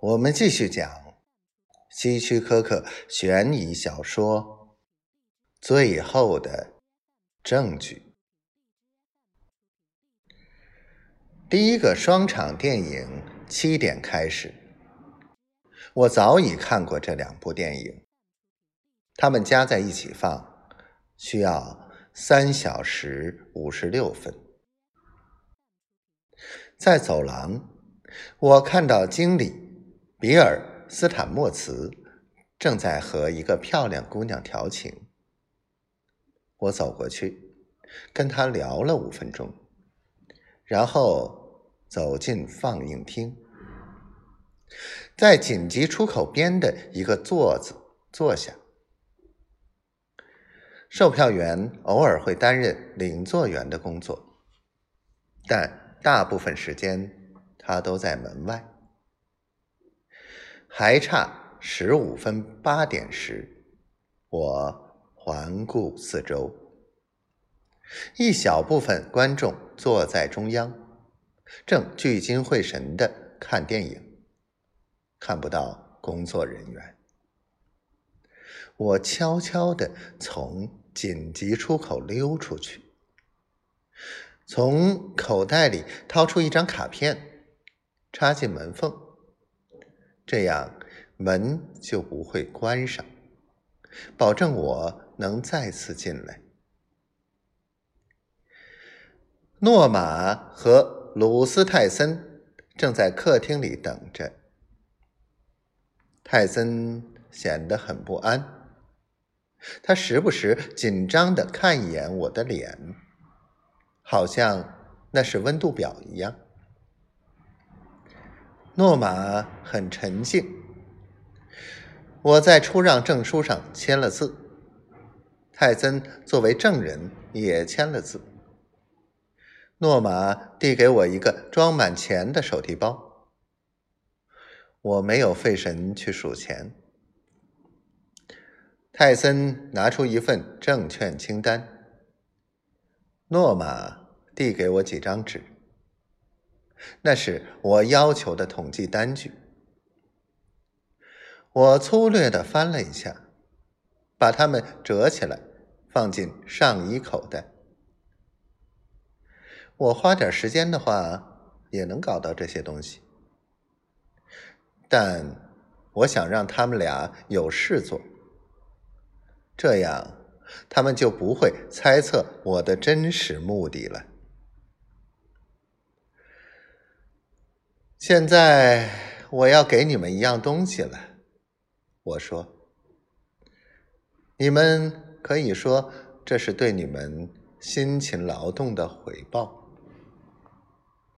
我们继续讲希区柯克悬疑小说《最后的证据》。第一个双场电影七点开始。我早已看过这两部电影，它们加在一起放需要三小时五十六分。在走廊，我看到经理。比尔·斯坦莫茨正在和一个漂亮姑娘调情。我走过去，跟他聊了五分钟，然后走进放映厅，在紧急出口边的一个座子坐下。售票员偶尔会担任领座员的工作，但大部分时间他都在门外。还差十五分八点时，我环顾四周，一小部分观众坐在中央，正聚精会神的看电影，看不到工作人员。我悄悄的从紧急出口溜出去，从口袋里掏出一张卡片，插进门缝。这样门就不会关上，保证我能再次进来。诺玛和鲁斯泰森正在客厅里等着。泰森显得很不安，他时不时紧张的看一眼我的脸，好像那是温度表一样。诺玛很沉静。我在出让证书上签了字，泰森作为证人也签了字。诺玛递给我一个装满钱的手提包，我没有费神去数钱。泰森拿出一份证券清单，诺玛递给我几张纸。那是我要求的统计单据。我粗略的翻了一下，把它们折起来，放进上衣口袋。我花点时间的话，也能搞到这些东西。但我想让他们俩有事做，这样他们就不会猜测我的真实目的了。现在我要给你们一样东西了，我说，你们可以说这是对你们辛勤劳动的回报。